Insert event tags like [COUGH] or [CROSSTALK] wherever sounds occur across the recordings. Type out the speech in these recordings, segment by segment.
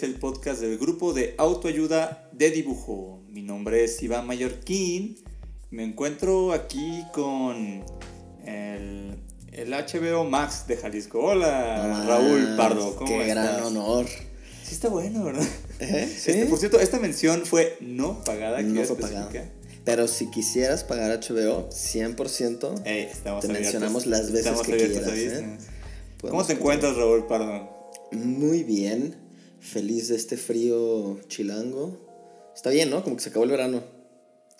Es el podcast del grupo de autoayuda de dibujo. Mi nombre es Iván Mallorquín. Me encuentro aquí con el, el HBO Max de Jalisco. Hola, Raúl Pardo, ¿cómo Qué estás? gran honor. Sí está bueno, ¿verdad? ¿Eh? [LAUGHS] ¿Sí? Este, por cierto, esta mención fue no pagada. no pagado. Pero si quisieras pagar HBO, 100%, Ey, Te abiertos. mencionamos las veces que quieras. ¿eh? ¿Cómo te encuentras, Raúl Pardo? muy bien. Feliz de este frío chilango. Está bien, ¿no? Como que se acabó el verano.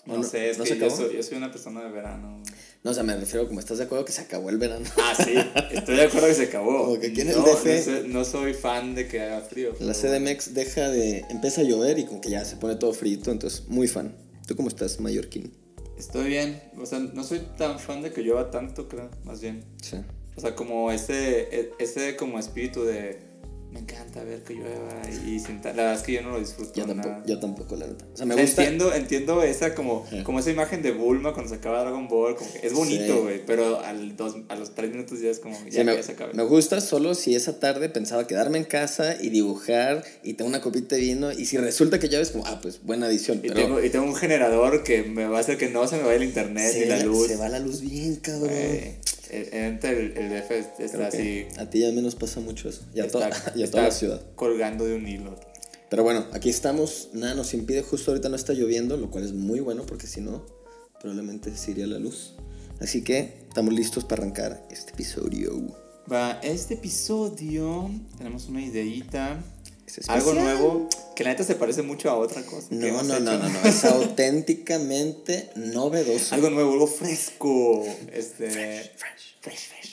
¿O No, sé, es ¿no que se yo acabó? soy, yo soy una persona de verano. No, o sea, me refiero como estás de acuerdo que se acabó el verano. Ah, sí, estoy de acuerdo que se acabó. Como que aquí en el no, DF no soy, no soy fan de que haga frío. La CDMX deja de... Empieza a llover y como que ya se pone todo frito, entonces muy fan. ¿Tú cómo estás, Mallorquín? Estoy bien, o sea, no soy tan fan de que llueva tanto, creo, más bien. Sí. O sea, como ese, e- ese como espíritu de me encanta ver que llueva y sentar. La verdad es que yo no lo disfruto Yo tampoco, nada. yo tampoco, la neta. O sea, me O sea, gusta... Entiendo, entiendo esa como, Sí. como esa imagen de Bulma cuando se acaba Dragon Ball, como que es bonito, güey, pero al dos, a los tres minutos ya es como, ya, Sí, me, ya se acaba. me gusta solo si esa tarde pensaba quedarme en casa y dibujar y tengo una copita de vino y si resulta que ya ves como, ah, pues buena edición. Y Pero tengo, y tengo un generador que me va a hacer que no se me vaya el internet ni la luz. se va la luz bien, cabrón. El, el, el, DF está así. a ti ya menos pasa mucho eso. Y a, está, toda, [LAUGHS] y a toda la ciudad. colgando de un hilo. Pero bueno, aquí estamos. Nada nos impide. Justo ahorita no está lloviendo, lo cual es muy bueno porque si no, probablemente se iría la luz. Así que estamos listos para arrancar este episodio. Va, este episodio tenemos una ideita, Es algo nuevo, que la neta se parece mucho a otra cosa. que No, no, no, hecho. no, no. Es auténticamente novedoso. algo nuevo, algo fresco. Este, fresh. fresh, fresh.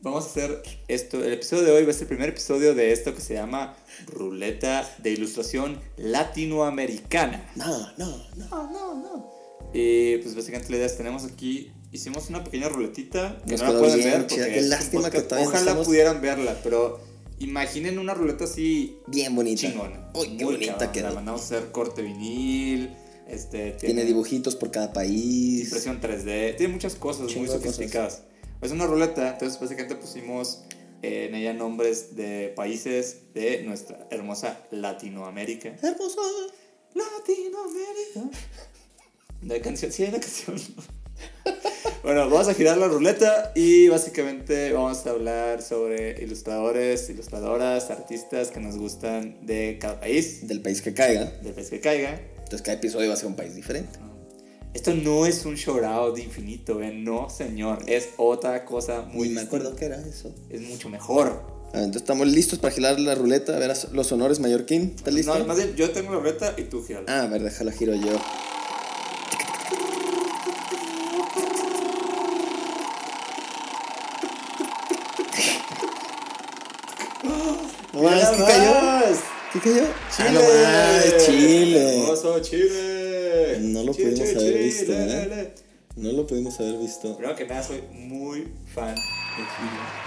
Vamos a hacer esto. El episodio de hoy va a ser el primer episodio de esto que se llama Ruleta de Ilustración Latinoamericana. No, no, no. No, no, no. Y pues básicamente la idea es, tenemos aquí, hicimos una pequeña ruletita que Nos no la pueden ver porque Qué lástima que no Ojalá estamos- pudieran verla, pero imaginen una ruleta así Bien bonita. chingona. Uy, qué bonita quedó. La mandamos a hacer corte vinil, este, Tiene dibujitos por cada país. impresión 3D, tiene muchas cosas muy cosas. sofisticadas. Es una ruleta, entonces básicamente pusimos eh, en ella nombres de países de nuestra hermosa Latinoamérica. Hermosa. Latinoamérica. La canción, sí hay una canción. [LAUGHS] bueno, vamos a girar la ruleta y básicamente vamos a hablar sobre ilustradores, ilustradoras, artistas que nos gustan de cada país, Del país que caiga. del país que caiga. Entonces cada episodio va a ser un país diferente. Esto no es un shoutout de infinito, ¿eh? No, señor. Es otra cosa muy Ni me acuerdo qué era eso. Es mucho mejor. Ah, entonces estamos listos para girar la ruleta. A ver los honores, Mallorquín. ¿Estás listo? No, más bien, yo tengo la ruleta y tú giras. Ah, a ver, déjala giro yo. ¿Qué cayó? ¿Qué cayó? Ah, no Chile. Hermoso Chile. No lo Chile, pudimos Chile, haber Chile, visto, ¿eh? Chile. No lo pudimos haber visto. Primero que nada, soy muy fan de Chile.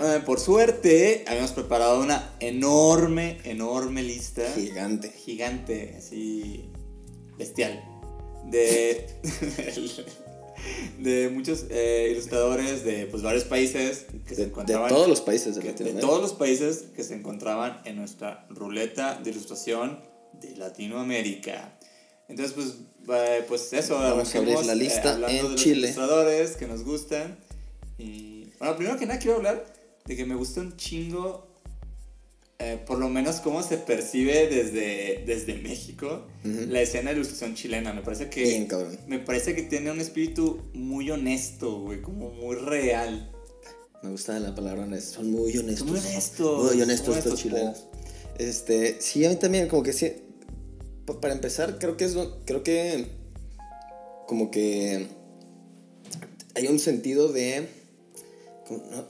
Eh, por suerte, habíamos preparado una enorme, enorme lista. Gigante. Gigante, así. bestial. De. [LAUGHS] de muchos eh, ilustradores de pues, varios países que se De, de encontraban. todos los países de que- de Latinoamérica. todos los países que se encontraban en nuestra ruleta de ilustración de Latinoamérica. Entonces, pues, eh, pues eso. Vamos a abrir la lista hablando en de los Chile. ilustradores que nos gustan. Y bueno, primero que nada quiero hablar de que me gusta un chingo, eh, por lo menos cómo se percibe desde, desde México la escena de ilustración chilena. Me parece que Bien, cabrón. me parece que tiene un espíritu muy honesto, güey, como muy real. Me gusta la palabra honesto. Son muy honestos. Son muy honestos, Muy honestos estos chilenos. Este, sí, a mí también, como que sí. pa- Para empezar, creo que es. Creo que. Como que. Hay un sentido de.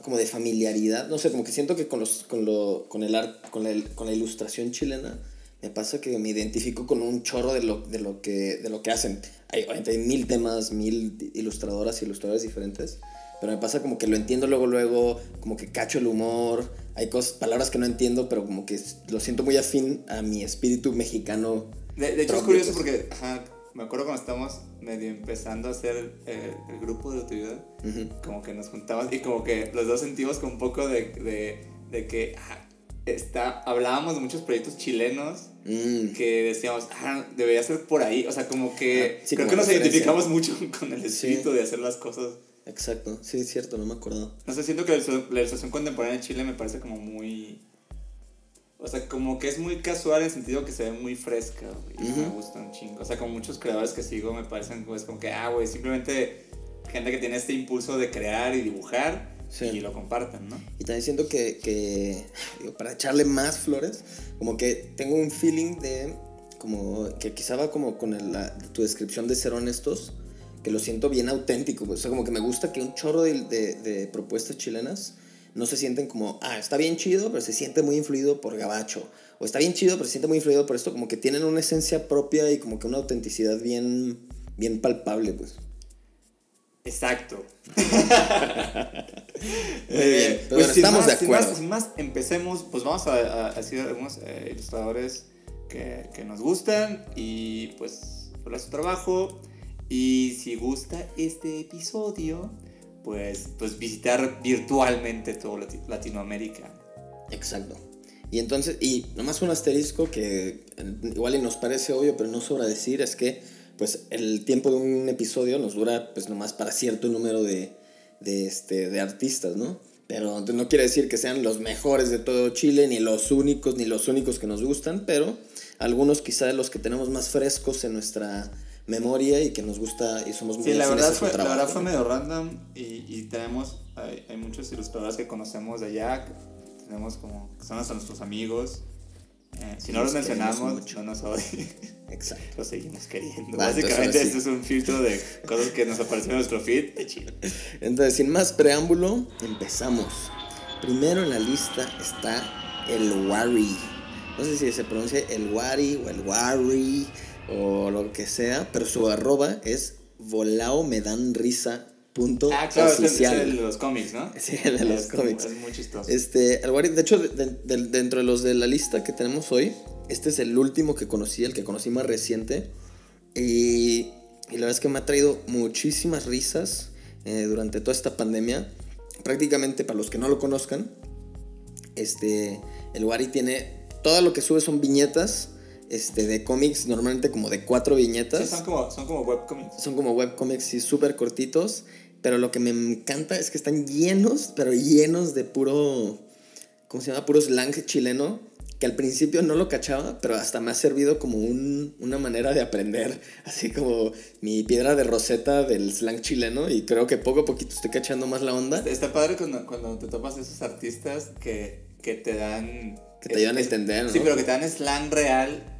Como de familiaridad. No sé, como que siento que con, los, con, lo, con, el art, con, la, con la ilustración chilena me pasa que me identifico con un chorro de lo, de lo, que, de lo que hacen. Hay, hay mil temas, mil ilustradoras y ilustradores diferentes. Pero me pasa como que lo entiendo luego, luego, como que cacho el humor. Hay cosas, palabras que no entiendo, pero como que lo siento muy afín a mi espíritu mexicano. De, hecho, es curioso porque, ajá, me acuerdo cuando estábamos medio empezando a hacer el, grupo de autoridad, como que nos juntábamos y como que los dos sentimos como un poco de, de, de que está, hablábamos de muchos proyectos chilenos mm. que decíamos, ah, debería ser por ahí. O sea, como que creo que nos identificamos mucho [LAUGHS] con el espíritu de hacer las cosas. Exacto, sí, es cierto, no me acuerdo. No sé, siento que la ilustración contemporánea en Chile me parece como muy o sea, como que es muy casual en el sentido que se ve muy fresca, y me gusta un chingo. O sea, como muchos creadores que sigo me parecen pues como que, ah, güey, simplemente gente que tiene este impulso de crear y dibujar y lo comparten, ¿no? Y también siento que, que para echarle más flores, como que tengo un feeling de, como, que quizá va como con tu descripción de ser honestos, que lo siento bien auténtico, o sea, como que me gusta que un chorro de, de, de propuestas chilenas no se sienten como, ah, está bien chido, pero se siente muy influido por Gabacho. O está bien chido, pero se siente muy influido por esto, como que tienen una esencia propia y como que una autenticidad bien, bien palpable, pues. Exacto. [LAUGHS] muy bien, pero pues estamos de acuerdo. Sin más, empecemos, pues vamos a, decir algunos eh, ilustradores que, que, nos gustan y pues por su trabajo. Y si gusta este episodio, pues, pues visitar virtualmente todo Latinoamérica. Exacto. Y entonces, y nomás un asterisco que igual y nos parece obvio, pero no sobra decir, es que pues el tiempo de un episodio nos dura pues nomás para cierto número de, de, este, de artistas, ¿no? Pero no quiere decir que sean los mejores de todo Chile, ni los únicos, ni los únicos que nos gustan, pero algunos quizá de los que tenemos más frescos en nuestra memoria y que nos gusta y somos muy Sí, la verdad, fue, la verdad fue medio random y, y tenemos, hay, hay, muchos ilustradores que conocemos de allá, tenemos como, que son nuestros amigos. Eh, si no los mencionamos, no nos. Exacto. Seguimos queriendo. Básicamente, esto es un filtro de cosas que nos aparecen en nuestro feed de Chile. Entonces, sin más preámbulo, empezamos. Primero en la lista está el Wari. No sé si se pronuncia el Wari o el Wari o lo que sea, pero su arroba es volao me dan risa punto ah, claro, oficial. Es el de los cómics, ¿no? Sí, el de los cómics. Es muy chistoso. Este, de hecho, dentro de los de la lista que tenemos hoy, este es el último que conocí, el que conocí más reciente. Y, y la verdad es que me ha traído muchísimas risas eh, durante toda esta pandemia. Prácticamente, para los que no lo conozcan, este, el Wari tiene, todo lo que sube son viñetas este, de cómics, normalmente como de cuatro viñetas. Sí, son como, son como webcomics. Son como webcomics, y súper cortitos. Pero lo que me encanta es que están llenos, pero llenos de puro, ¿cómo se llama? Puro slang chileno. Que al principio no lo cachaba, pero hasta me ha servido como un, una manera de aprender. [LAUGHS] Así como mi piedra de roseta del slang chileno. Y creo que poco a poquito estoy cachando más la onda. Está, padre cuando, cuando te topas esos artistas que, que te dan... Que te ayudan a entender, ¿no? Sí, pero que te dan slang real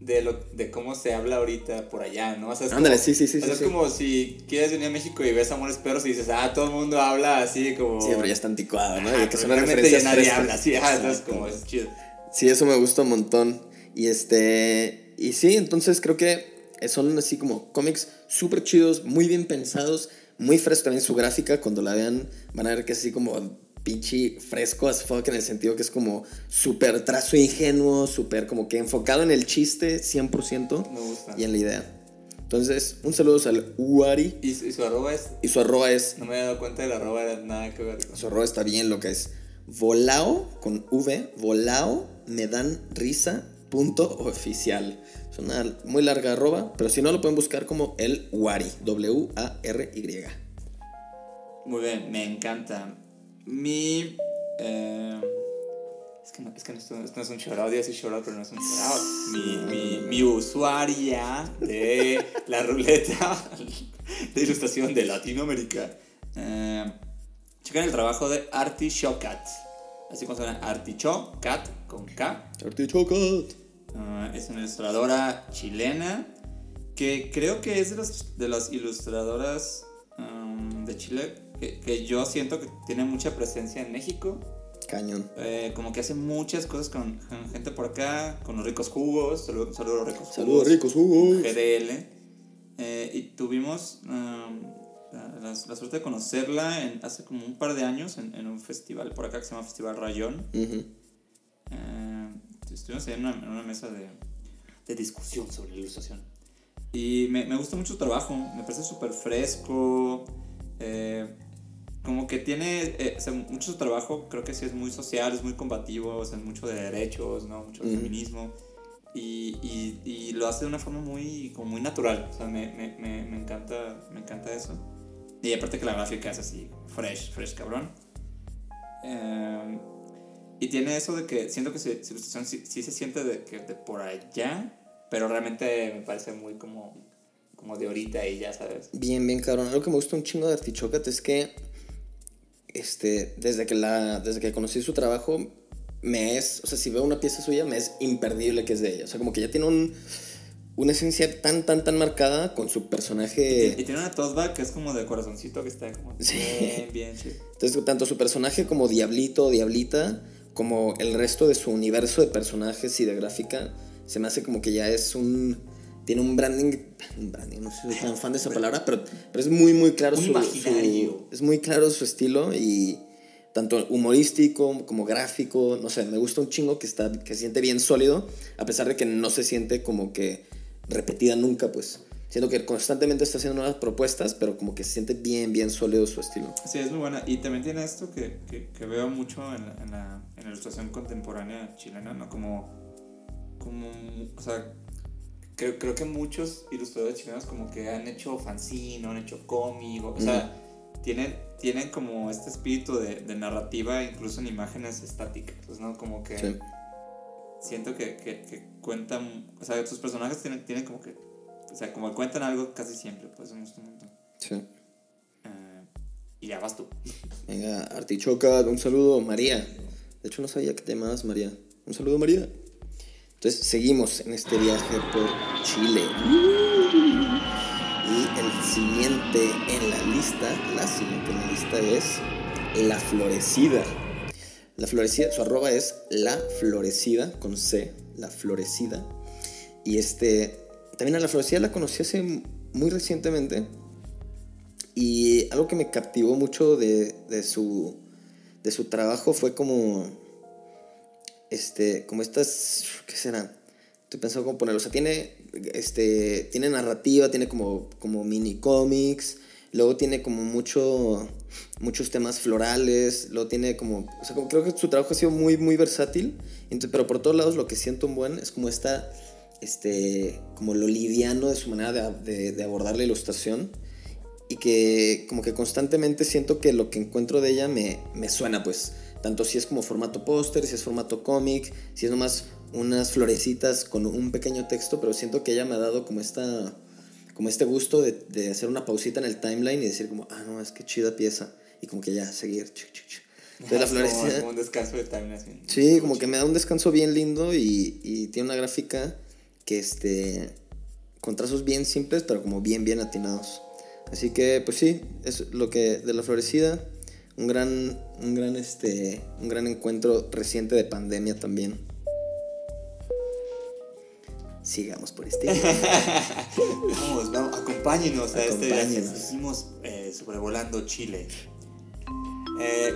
de, lo, de cómo se habla ahorita por allá, ¿no? O sea, es Ándale, como, sí, sí, sí. es como si quieres venir a México y ves Amores Perros y dices, ah, todo el mundo habla así como... Sí, pero ya está anticuado, ¿no? y que suena ya nadie habla así, entonces como es chido. Sí, eso me gusta un montón. Y este... Y sí, entonces creo que son así como cómics súper chidos, muy bien pensados, muy fresco también su gráfica. Cuando la vean van a ver que es así como pinche fresco as fuck en el sentido que es como súper trazo ingenuo, súper como que enfocado en el chiste 100% Me gusta. y en la idea. Entonces, un saludo al Uari. ¿Y, su arroba es? Y su arroba es... No me había dado cuenta de la arroba, era nada que ver. Su arroba está bien lo que es volao con V, volao me dan risa punto oficial. Es una muy larga arroba, pero si no lo pueden buscar como el Wari, W-A-R-Y. Muy bien, me encanta. Mi. Eh, es que, no, es que esto, no es un shoutout, ya es shoutout, pero no es un shoutout. Mi, mi, mi usuaria de la ruleta [LAUGHS] de ilustración de Latinoamérica. Eh, chequen el trabajo de Artichocat. Así como suena Artichocat con K. Artichocat. Uh, es una ilustradora chilena que creo que es de, los, de las ilustradoras um, de Chile que, que yo siento que tiene mucha presencia en México. Cañón. Eh, como que hace muchas cosas con, con gente por acá, con los ricos jugos. Saludos saludo ricos Saludos, jugos. ricos jugos. GDL. Eh, y tuvimos um, la, la- la suerte de conocerla en- hace como un par de años en, en un festival por acá que se llama Festival Rayón. Ujú. Eh, estuvimos ahí en una, en una mesa de, de discusión sobre la ilustración. Y me, me gusta mucho su trabajo, me parece súper fresco. eh, como que tiene, eh, o sea, mucho su trabajo, creo que sí es muy social, es muy combativo, o sea, es mucho de derechos, ¿no? Mucho de feminismo. Y, y, y lo hace de una forma muy, como muy natural, o sea, me, me, me, me encanta, me encanta eso. Y aparte que la gráfica es así, fresh, fresh cabrón. Eh, y tiene eso de que siento que su, su ilustración sí, sí se siente de, que de por allá, pero realmente me parece muy como, como de ahorita y ya sabes. Bien, bien, cabrón. Algo que me gusta un chingo de Artichocat es que, este, desde que, la, desde que conocí su trabajo, me es, o sea, si veo una pieza suya, me es imperdible que es de ella. O sea, como que ya tiene un, una esencia tan, tan, tan marcada con su Y personaje. tiene una toast que es como de corazoncito que está como Sí. bien, bien chido. Entonces, tanto su personaje como Diablito o Diablita, como el resto de su universo de personajes y de gráfica, se me hace como que ya es un. Tiene un branding. Un branding, no soy tan fan de esa palabra, pero, pero es muy, muy claro su, su- Es muy claro su estilo y. Tanto humorístico como gráfico, no sé, me gusta un chingo que, está, que se siente bien sólido, a pesar de que no se siente como que repetida nunca, pues. Siento que constantemente está haciendo nuevas propuestas, pero como que se siente bien, bien sólido su estilo. Sí, es muy buena. Y también tiene esto que, que, que veo mucho en la, en, la, en la ilustración contemporánea chilena, ¿no? Como, como o sea, creo, creo que muchos ilustradores chilenos como que han hecho fanzine, han hecho cómic, o, o sea, tienen, tienen como este espíritu de, de narrativa incluso en imágenes estáticas, pues, ¿no? Como que Sí. siento que, que, que cuentan, o sea, sus personajes tienen, tienen como que, o sea, como que cuentan algo casi siempre, pues, gusta un montón. Sí. Eh, y ya vas tú. [LAUGHS] Venga, Artichoca, un saludo, María. De hecho, no sabía que te llamabas María. Un saludo, María. Entonces, seguimos en este viaje por Chile. Y el siguiente en la lista, la siguiente en la lista es La Florecida. La Florecida, su arroba es La Florecida, con C, La Florecida. Y este, también a La Florecida la conocí hace muy recientemente. Y algo que me captivó mucho de, de su, de su trabajo fue como, este, como estas, ¿qué será? Estoy pensando cómo ponerlo. O sea, tiene, este, tiene narrativa, tiene como, como mini cómics, luego tiene como mucho, muchos temas florales, luego tiene como, o sea, como creo que su trabajo ha sido muy, muy versátil, entonces, pero por todos lados lo que siento un buen es como esta, este, como lo liviano de su manera de, de, de abordar la ilustración y que como que constantemente siento que lo que encuentro de ella me, me suena pues tanto si es como formato póster, si es formato cómic, si es nomás unas florecitas con un pequeño texto, pero siento que ella me ha dado como esta como este gusto de, de hacer una pausita en el timeline y decir como, ah, no, es que chida pieza. Y como que ya, seguir. Entonces la Es como- florecida... como un descanso de time así. Sí, como que me da un descanso bien lindo y, y tiene una gráfica que este con trazos bien simples, pero como bien bien atinados. Así que pues sí, es lo que de la florecida, un gran un gran este un gran encuentro reciente de pandemia también. Sigamos por este. [LAUGHS] Vamos, vamos, acompáñenos a este viaje. Acompáñenos. Seguimos eh, sobrevolando Chile. Eh,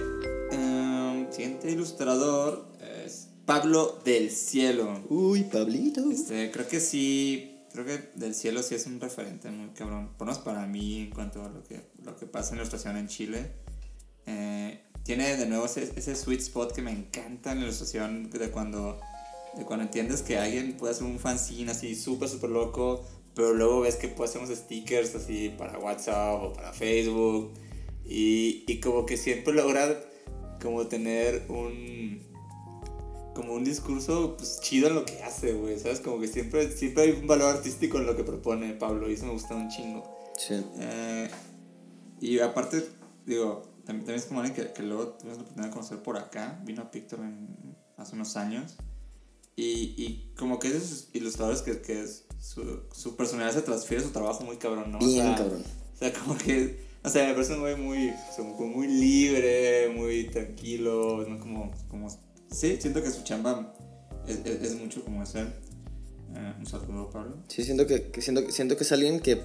em, siguiente ilustrador es Pablo del Cielo. Uy, Pablito. Este, creo que sí, creo que Del Cielo sí es un referente muy cabrón. Por lo menos para mí en cuanto a lo que, lo que pasa en la ilustración en Chile. Eh, tiene de nuevo ese, ese sweet spot que me encanta en la ilustración de cuando, de cuando entiendes que alguien puede hacer un fanzine así súper, súper loco, pero luego ves que puede hacer unos stickers así para WhatsApp o para Facebook. Y, y como que siempre logra como tener un como un discurso pues, chido en lo que hace, güey, ¿sabes? Como que siempre, siempre hay un valor artístico en lo que propone Pablo y eso me gusta un chingo. Sí. Eh, y aparte, digo, también, también es como alguien que, que luego tuvimos la oportunidad de conocer por acá, vino a Pictor en- hace unos años y, y como que es de esos ilustradores que, que es- su, su personalidad se transfiere a su trabajo muy cabrón, ¿no? O Bien sea, cabrón. o sea, como que O sea, me parece un güey muy, o como muy libre, muy tranquilo, ¿no? Como, como... Sí, siento que su chamba es, es, es mucho como ese. Eh, un saludo, Pablo. Sí, siento que, que siento, siento que es alguien que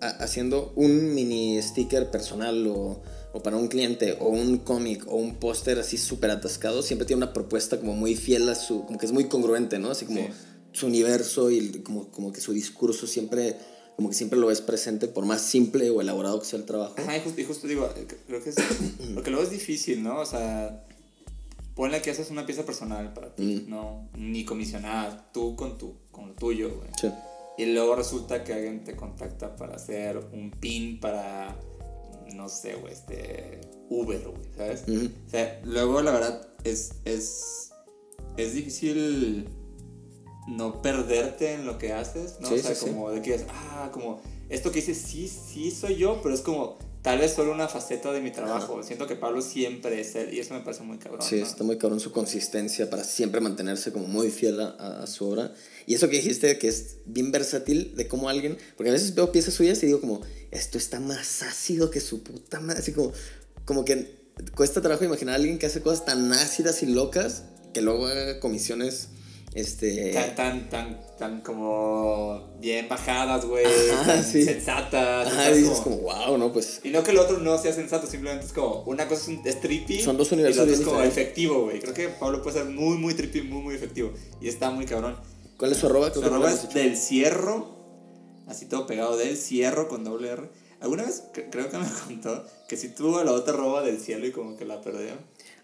a- haciendo un mini sticker personal o, o para un cliente o un cómic o un póster así súper atascado, siempre tiene una propuesta como muy fiel a su, como que es muy congruente, ¿no? Así como Sí. su universo y como, como que su discurso siempre, como que siempre lo ves presente por más simple o elaborado que sea el trabajo. Ajá, y justo, y justo digo, eh, creo que es. [COUGHS] Porque luego es difícil, ¿no? O sea, ponle que haces una pieza personal para ti, Mm. ¿no? Ni comisionada, tú con, tu, con lo tuyo, güey. Sí. Y luego resulta que alguien te contacta para hacer un pin para, no sé, güey, este, Uber, güey, ¿sabes? O sea, luego la verdad es, es, es difícil no perderte en lo que haces, ¿no? Sí, o sea, sí, sí. como de que, ah, como, esto que hice sí, sí soy yo, pero es como, tal vez solo una faceta de mi trabajo. Siento que Pablo siempre es él y eso me parece muy cabrón. Sí, ¿no? está muy cabrón su consistencia para siempre mantenerse como muy fiel a, a- a su obra. Y eso que dijiste, que es bien versátil de cómo alguien, porque a veces veo piezas suyas y digo como, esto está más ácido que su puta madre, así como, como que cuesta trabajo imaginar a alguien que hace cosas tan ácidas y locas que luego haga comisiones, este... Tan, tan, tan, tan como bien bajadas, güey, sí. sensatas. Ajá, dices Como- como, wow, ¿no? Pues Y no que el otro no sea sensato, simplemente es como una cosa es, un, es trippy. Son dos y universos el otro es como efectivo, güey. Creo que Pablo puede ser muy, muy trippy, muy, muy efectivo. Y está muy cabrón. ¿cuál es su arroba? Su Creo arroba es del cierro, así todo pegado, del cierro con doble R. Alguna vez cre- creo que me [LAUGHS] contó que si tuvo la otra arroba del cielo y como que la perdió.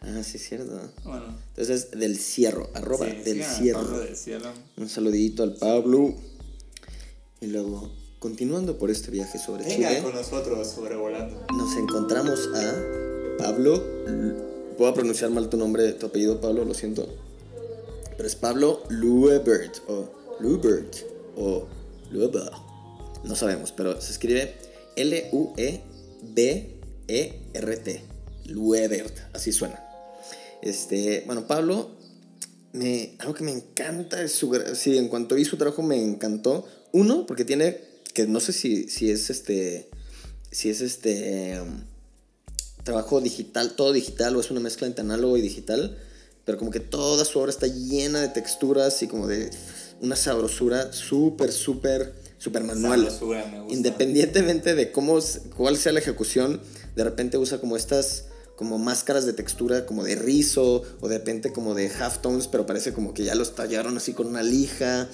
Ah, sí, es cierto. Bueno, Entonces, del cierro, arroba sí, del a cierro. Pablo del cielo. Un saludito al Pablo. Y luego, continuando por este viaje sobre Venga Chile, con nosotros sobrevolando. nos encontramos a Pablo. Puedo pronunciar mal tu nombre, tu apellido, Pablo, lo siento. Pero es Pablo Luebert o Lubert o Luebert. No sabemos, pero se escribe L-U-E-B-E-R-T. Luebert, así suena. Este, bueno, Pablo, me, algo que me encanta es su, sí, en cuanto vi su trabajo me encantó. Uno, porque tiene, que no sé si, si es este, si es este um, trabajo digital, todo digital o es una mezcla entre análogo y digital, pero como que toda su obra está llena de texturas y como de una sabrosura súper, súper, súper manual. Sabrosura, me gusta. Independientemente de cómo, cuál sea la ejecución, de repente usa como estas como máscaras de textura como de rizo o de repente como de halftones, pero parece como que ya los tallaron así con una lija.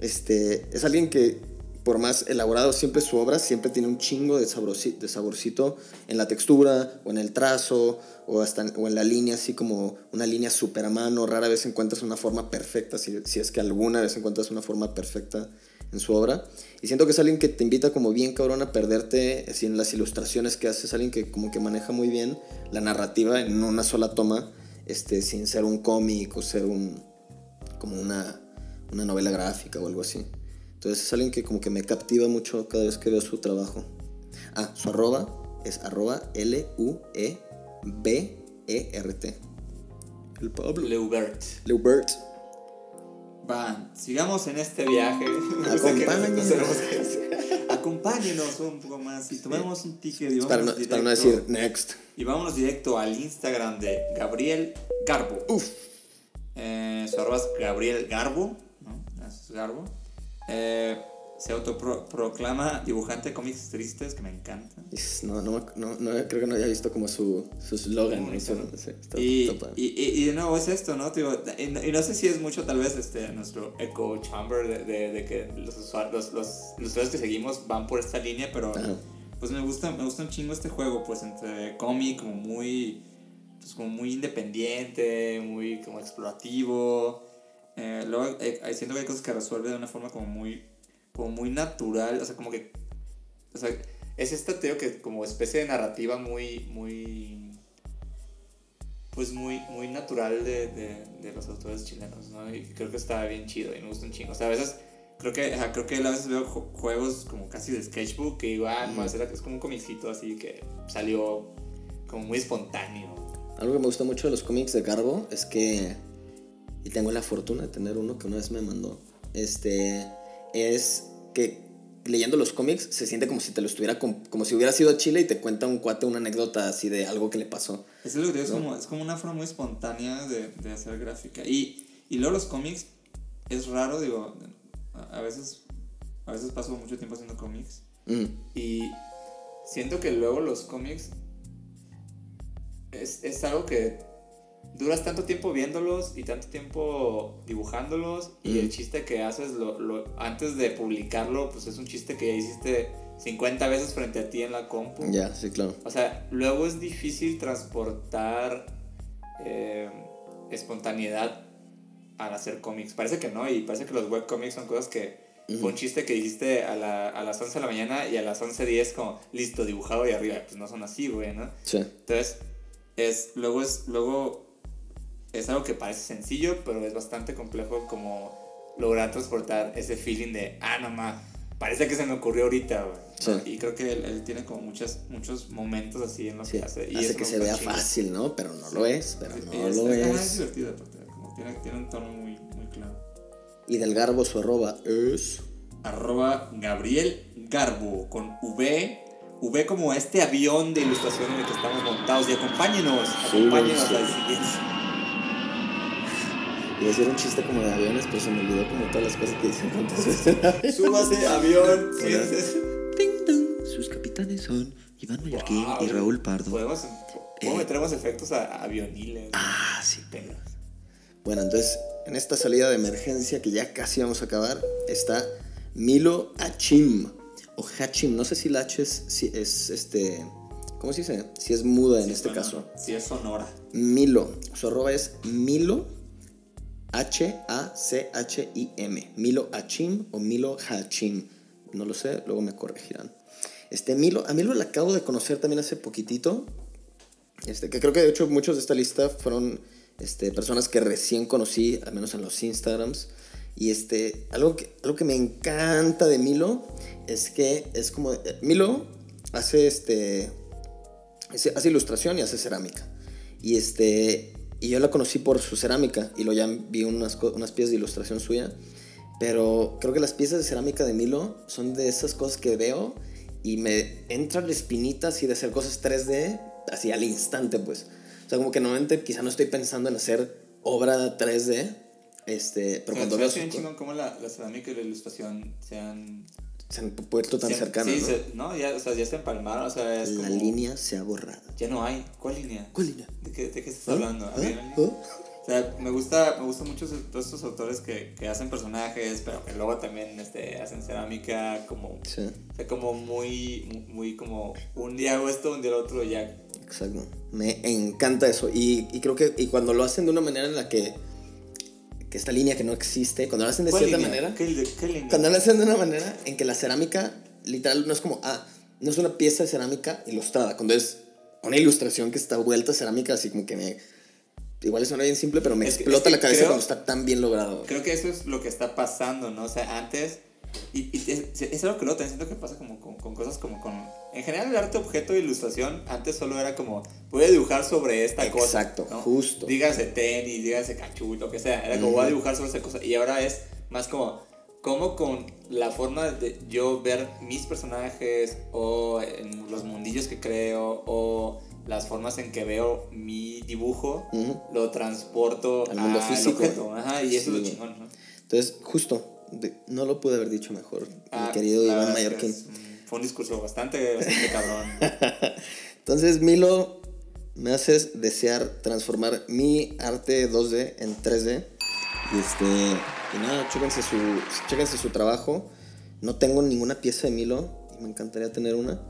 Este, es alguien que por más elaborado siempre su obra siempre tiene un chingo de, sabrosi- de saborcito en la textura o en el trazo o hasta en, o en la línea así como una línea súper a mano. Rara vez encuentras una forma perfecta, si, si es que alguna vez encuentras una forma perfecta en su obra. Y siento que es alguien que te invita como bien cabrón a perderte en las ilustraciones que hace. Es alguien que como que maneja muy bien la narrativa en una sola toma, este, sin ser un cómic o ser un como una, una novela gráfica o algo así. Entonces es alguien que como que me captiva mucho cada vez que veo su trabajo. Ah, su arroba es arroba L-U-E-B-E-R-T. El Pablo. Leubert. Leubert. Va, sigamos en este viaje. [LAUGHS] Hacer. Acompáñenos un poco más y tomemos un ticket y para, no, para no directo- decir next. Y vámonos directo al Instagram de Gabriel Garbo. Uf. Eh, su arroba es Gabriel Garbo. ¿no? Es Garbo. Eh, se autoproclama dibujante de cómics tristes, que me encanta. No, no, no, no, creo que no haya visto como su slogan. Su- sí, Y, y, y, y de nuevo es esto, ¿no? Digo, y, no- sé si es mucho tal vez este, nuestro echo chamber de, de, de que los, usuarios, los, los, los usuarios que seguimos van por esta línea, pero Ajá. pues me gusta, me gusta un chingo este juego, pues entre cómic como muy, pues como muy independiente, muy como explorativo. Eh, luego eh, siento que hay cosas que resuelve de una forma como muy, como muy natural, o sea, como que, o sea, es esta, te digo, que como especie de narrativa muy, muy, pues muy, muy natural de, de, de los autores chilenos, ¿no? Y creo que está bien chido y me gusta un chingo. O sea, a veces creo que, ajá, creo que a veces veo ju- juegos como casi de sketchbook que igual, Ujú. es como un comicito así que salió como muy espontáneo. Algo que me gusta mucho de los cómics de Garbo es que, y tengo la fortuna de tener uno que una vez me mandó, este, es que leyendo los cómics se siente como si te lo estuviera, com- como si hubieras ido a Chile y te cuenta un cuate una anécdota así de algo que le pasó. Es lo que es, como, es como una forma muy espontánea de, de hacer gráfica. Y, y luego los cómics, es raro, digo, a, a veces, a veces paso mucho tiempo haciendo cómics. Mm, Y siento que luego los cómics es, es algo que duras tanto tiempo viéndolos y tanto tiempo dibujándolos y Mm. el chiste que haces lo, lo- antes de publicarlo pues es un chiste que ya hiciste 50 veces frente a ti en la compu. ya, sí, claro. O sea, luego es difícil transportar eh, espontaneidad al hacer cómics. Parece que no, y parece que los webcomics son cosas que fue un chiste que dijiste a, la- a las 11 de la mañana y a las 11.10 como, listo, dibujado y arriba. Pues no son así, güey, ¿no? Sí. Entonces, es, luego es, luego es algo que parece sencillo, pero es bastante complejo como lograr transportar ese feeling de, ah, no ma, parece que se me ocurrió ahorita, güey. Sí. Y creo que él, él tiene como muchas, muchos momentos así en lo Sí, que hace. Y hace que se vea fácil, ¿no? Pero no lo es, pero Sí, no es, lo es es. divertido, aparte, como tiene, tiene un tono muy, muy claro. Y del Garbo su arroba es... arroba Gabriel Garbo con V. V como este avión de ilustración en el que estamos montados. Y acompáñenos, acompáñenos sí. al siguiente. Iba a decir un chiste como de aviones, pero se me olvidó como todas las cosas que dicen cuántas veces. Súbase, avión. Sí, Hola. sí, sí. Ting, ting. Sus capitanes son Iván Mallorquín Wow. y Raúl Pardo. Podemos, ¿Cómo Eh. meteremos efectos a, avioniles? Ah, sí. Bueno, entonces, en esta salida de emergencia que ya casi vamos a acabar, está Milo Hachim. O Hachim, no sé si la H es, si es este. ¿Cómo se dice? Si es muda en Sí, este caso. Sí, es sonora. Milo. Su arroba es Milo H-A-C-H-I-M. Milo Hachim o Milo Hachim. No lo sé, luego me corregirán. Este Milo, a Milo lo acabo de conocer también hace poquitito. Este, que creo que de hecho muchos de esta lista fueron este, personas que recién conocí, al menos en los Instagrams. Y este, algo que, algo que me encanta de Milo es que es como. eh, Milo hace este. hace ilustración y hace cerámica. Y este. Y yo la conocí por su cerámica. Y luego ya vi unas, unas piezas de ilustración suya. Pero creo que las piezas de cerámica de Milo son de esas cosas que veo y me entra la espinita así de hacer cosas 3D así al instante, pues. O sea, como que normalmente quizá no estoy pensando en hacer obra 3D, este, pero cuando veo se bien chingón cómo la, la cerámica y la ilustración se han... se han puesto tan se- cercanos, sí, ¿no? se- no, ya, o sea, ya se empalmaron, o sea, es La como- línea se ha borrado. Ya no hay. ¿Cuál línea? ¿Cuál línea? ¿De qué, de qué estás ¿Ah? hablando? ¿Ah? ¿Había ¿Ah? línea? O sea, me gusta, me gusta mucho todos estos autores que, que hacen personajes, pero que luego también este, hacen cerámica como, Sí, o sea, como muy, muy, como un día hago esto, un día el otro ya. exacto. Me encanta eso. Y, y creo que y cuando lo hacen de una manera en la que, que esta línea que no existe, cuando lo hacen de ¿Cuál cierta línea? manera, ¿Qué, línea? cuando lo hacen de una manera en que la cerámica literal no es como, ah, no es una pieza de cerámica ilustrada, cuando es una ilustración que está vuelta a cerámica, así como que me... Igual suena bien simple, pero me Es explota es que la cabeza creo- cuando está tan bien logrado. Creo que eso es lo que está pasando, ¿no? O sea, antes. Y, y es, es algo que luego también siento que pasa como con, con cosas como con. En general, el arte objeto de ilustración antes solo era como. Voy a dibujar sobre esta cosa. Exacto, ¿no? justo. Dígase tenis, dígase cachuto, lo que sea. Era como voy a dibujar sobre esa cosa. Y ahora es más como. Como con la forma de yo ver mis personajes o en los mundillos que creo o las formas en que veo mi dibujo, lo transporto Al mundo físico. objeto. Ajá, y eso es Sí. lo chingón, ¿no? Entonces, justo, de- no lo pude haber dicho mejor, Ah, mi querido la Iván Mallorquín. Fue un discurso bastante, bastante [LAUGHS] cabrón. Entonces, Milo, me haces desear transformar mi arte 2D en 3D. Y este, y nada, chéquense su, chéquense su trabajo. No tengo ninguna pieza de Milo y me encantaría tener una.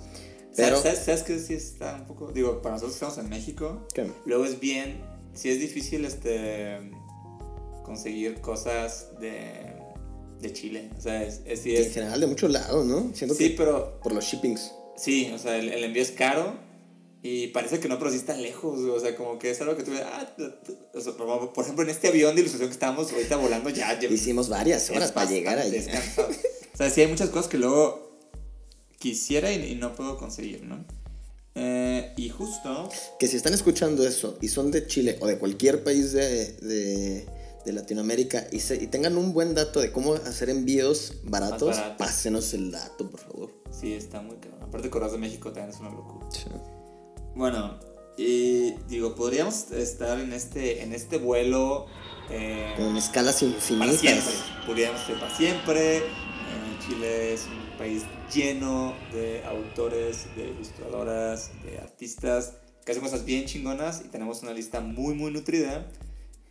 Pero, ¿Sabes, ¿Sabes que sí está un poco? Digo, para nosotros que estamos en México, ¿qué? luego es bien, sí es difícil este conseguir cosas de, de Chile. O sea, es, es, en general de muchos lados, ¿no? Siento sí, que pero por los shippings. sí, o sea, el, el envío es caro y parece que no, pero sí está lejos. O sea, como que es algo que tú ves, ah, o sea, por ejemplo, en este avión de ilustración que estábamos ahorita volando, ya, Hicimos varias horas para llegar cansado. o sea, sí hay muchas cosas que luego quisiera y, y no puedo conseguir, ¿no? Eh, y justo, Que si están escuchando eso y son de Chile o de cualquier país de, de, de Latinoamérica y, se- y tengan un buen dato de cómo hacer envíos baratos, baratos. pásenos el dato, por favor. Sí, está muy cabrón. Aparte, Correos de México también es una locura. Bueno, y digo, podríamos estar en este, en este vuelo. eh, Con escalas para infinitas. siempre. Podríamos ser para siempre. Eh, Chile es un país lleno de autores, de ilustradoras, de artistas que hacen cosas bien chingonas y tenemos una lista muy, muy nutrida.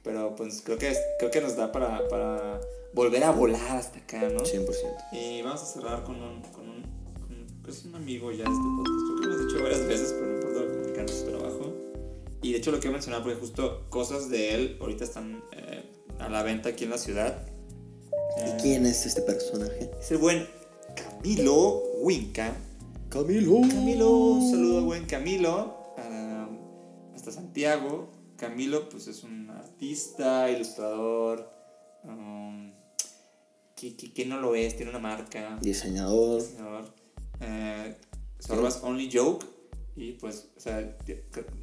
Pero pues creo que, creo que nos da para, para volver a volar hasta acá, ¿no? 100%. Y vamos a cerrar con un, con un, con pues, un amigo ya de este podcast. Creo que lo hemos dicho varias veces, pero no importa comunicarnos su trabajo. Y de hecho lo quiero mencionar porque justo cosas de él ahorita están eh, a la venta aquí en la ciudad. Eh, ¿Y quién es este personaje? Es el buen Camilo Winca. Camilo. Camilo, un saludo al buen Camilo. hasta Santiago. Camilo pues es un artista, ilustrador. um, que, que, que no lo es, tiene una marca. Diseñador. diseñador. Eh, arroba es Only Joke. Y pues, o sea,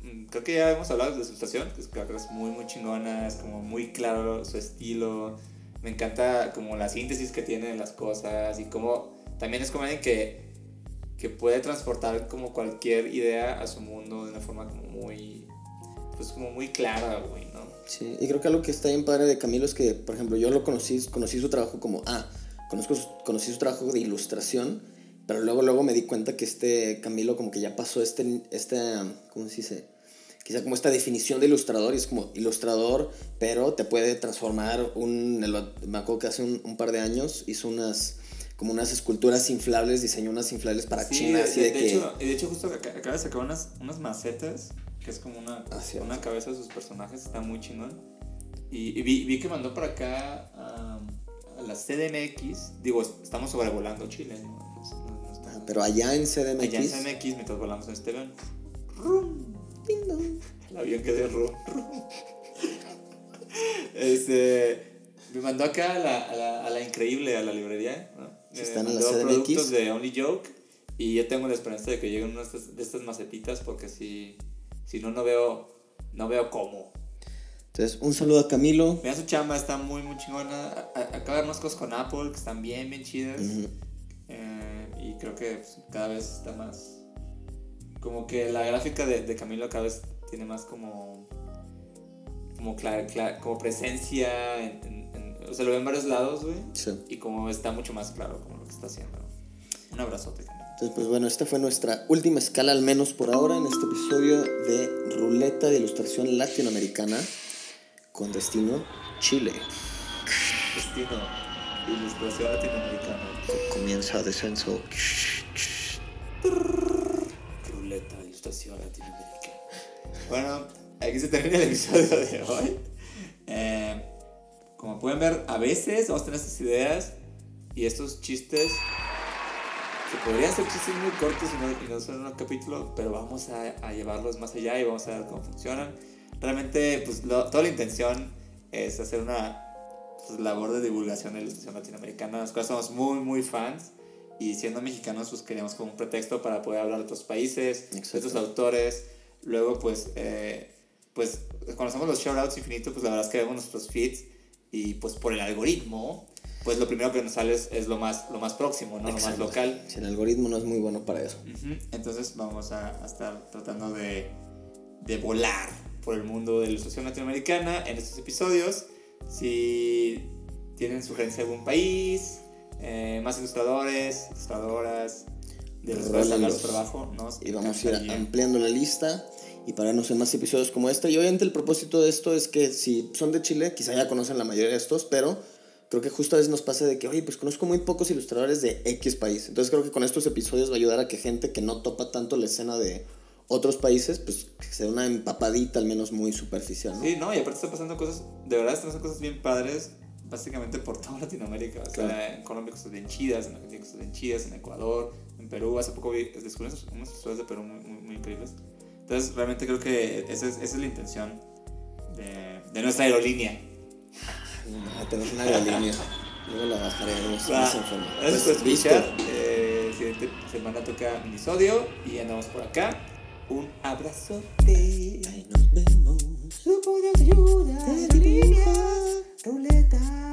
mm, creo que ya hemos hablado de su estación, que es muy, muy chingona, es como muy claro su estilo. Me encanta como la síntesis que tiene de las cosas y como también es como alguien que, que puede transportar como cualquier idea a su mundo de una forma como muy, pues como muy clara, güey, ¿no? Sí, y creo que algo que está bien padre de Camilo es que, por ejemplo, yo lo conocí, conocí su trabajo como, ah, conozco, conocí su trabajo de ilustración, pero luego, luego me di cuenta que este Camilo como que ya pasó este, este, ¿cómo se dice? Quizá como esta definición de ilustrador, y es como ilustrador, pero te puede transformar un, me acuerdo que hace un, un par de años hizo unas, como unas esculturas inflables, diseñó unas inflables para Sí, China, así de- de, de que... hecho, de hecho, justo ac- acaba de sacar unas, unas macetas, que es como una, Ah, una cabeza de sus personajes, está muy chingón. Y, y vi, vi que mandó para acá a, a la CDMX, digo, es- estamos sobrevolando Chile, ¿no? No- no- estamos- Ah, pero allá en CDMX... allá en CDMX mientras volamos en este avión. Ding dong. El avión que de rum, rum. Este, me mandó acá a la, a la, a la increíble, a la librería. ¿no? Sí, Me están en mandó CDMX. productos de Only Joke. Y yo tengo la esperanza de que lleguen unas de estas, macetitas porque si, si no, no veo, no veo cómo. Entonces, un saludo a Camilo. Vean su chamba, está muy, muy chingona. Acaba de ver unas cosas con Apple que están bien, bien chidas. Eh, y creo que pues, cada vez está más. Como que la gráfica de, de Camilo cada vez tiene más como. Como, cla- cla- como presencia. En, en- en- o sea, lo veo en varios lados, güey. Sí. Y como está mucho más claro como lo que está haciendo. Un abrazote. Entonces, pues bueno, esta fue nuestra última escala, al menos por ahora, en este episodio de Ruleta de Ilustración Latinoamericana con destino Chile. Destino. Ilustración latinoamericana. Comienza descenso. Ruleta de ilustración latinoamericana. Bueno, aquí se termina el episodio de hoy. Eh, como pueden ver, a veces vamos a tener estas ideas y estos chistes que podrían ser chistes muy cortos y no, y no son un capítulo, pero vamos a, a llevarlos más allá y vamos a ver cómo funcionan. Realmente, pues lo- toda la intención es hacer una pues, labor de divulgación de la ilustración latinoamericana, las cuales somos muy, muy fans. Y siendo mexicanos, pues queríamos como un pretexto para poder hablar de otros países, de Exacto. otros autores. Luego, pues, eh, pues cuando hacemos los shoutouts infinito, pues la verdad es que vemos nuestros feeds y pues por el algoritmo, pues lo primero que nos sale es, es lo, más, lo más próximo, ¿no? Lo más local. Si el algoritmo no es muy bueno para eso. Entonces vamos a, a estar tratando de, de volar por el mundo de la ilustración latinoamericana en estos episodios. Si tienen sugerencia de algún país, eh, más ilustradores, ilustradoras, de los cuales trabajo, nos Y vamos a ir ampliando la lista y pararnos en más episodios como este. Y obviamente el propósito de esto es que si son de Chile, quizá ya conocen la mayoría de estos, pero creo que justo a veces nos pasa de que, oye, pues conozco muy pocos ilustradores de X país. Entonces creo que con estos episodios va a ayudar a que gente que no topa tanto la escena de otros países, pues que sea una empapadita al menos muy superficial, ¿no? Sí, no, y aparte están pasando cosas, de verdad están pasando cosas bien padres, básicamente por toda Latinoamérica. O sea, Claro. en Colombia cosas bien chidas, en Argentina cosas bien chidas, en Ecuador, en Perú. Hace poco vi, descubrí unos ilustradores de Perú muy, muy, muy increíbles. Entonces, realmente creo que esa es, esa es la intención de, de nuestra aerolínea. Ah, tenemos una aerolínea. Luego la bajaremos. Va. Gracias por Pues, escuchar. Eh, siguiente semana toca minisodio y andamos por acá. Un abrazote. Ahí nos vemos. Grupo de ayuda, Te dibujo. Ruleta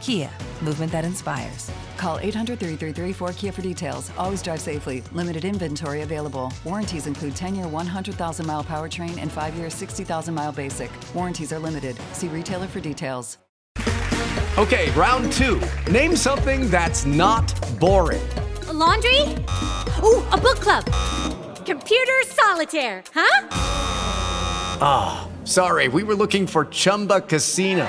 Kia, movement that inspires. Call 800 333 4KIA for details. Always drive safely. Limited inventory available. Warranties include 10 year 100,000 mile powertrain and 5 year 60,000 mile basic. Warranties are limited. See retailer for details. Okay, round two. Name something that's not boring. A laundry? Ooh, a book club. Computer solitaire, huh? Ah, sorry, we were looking for Chumba Casino.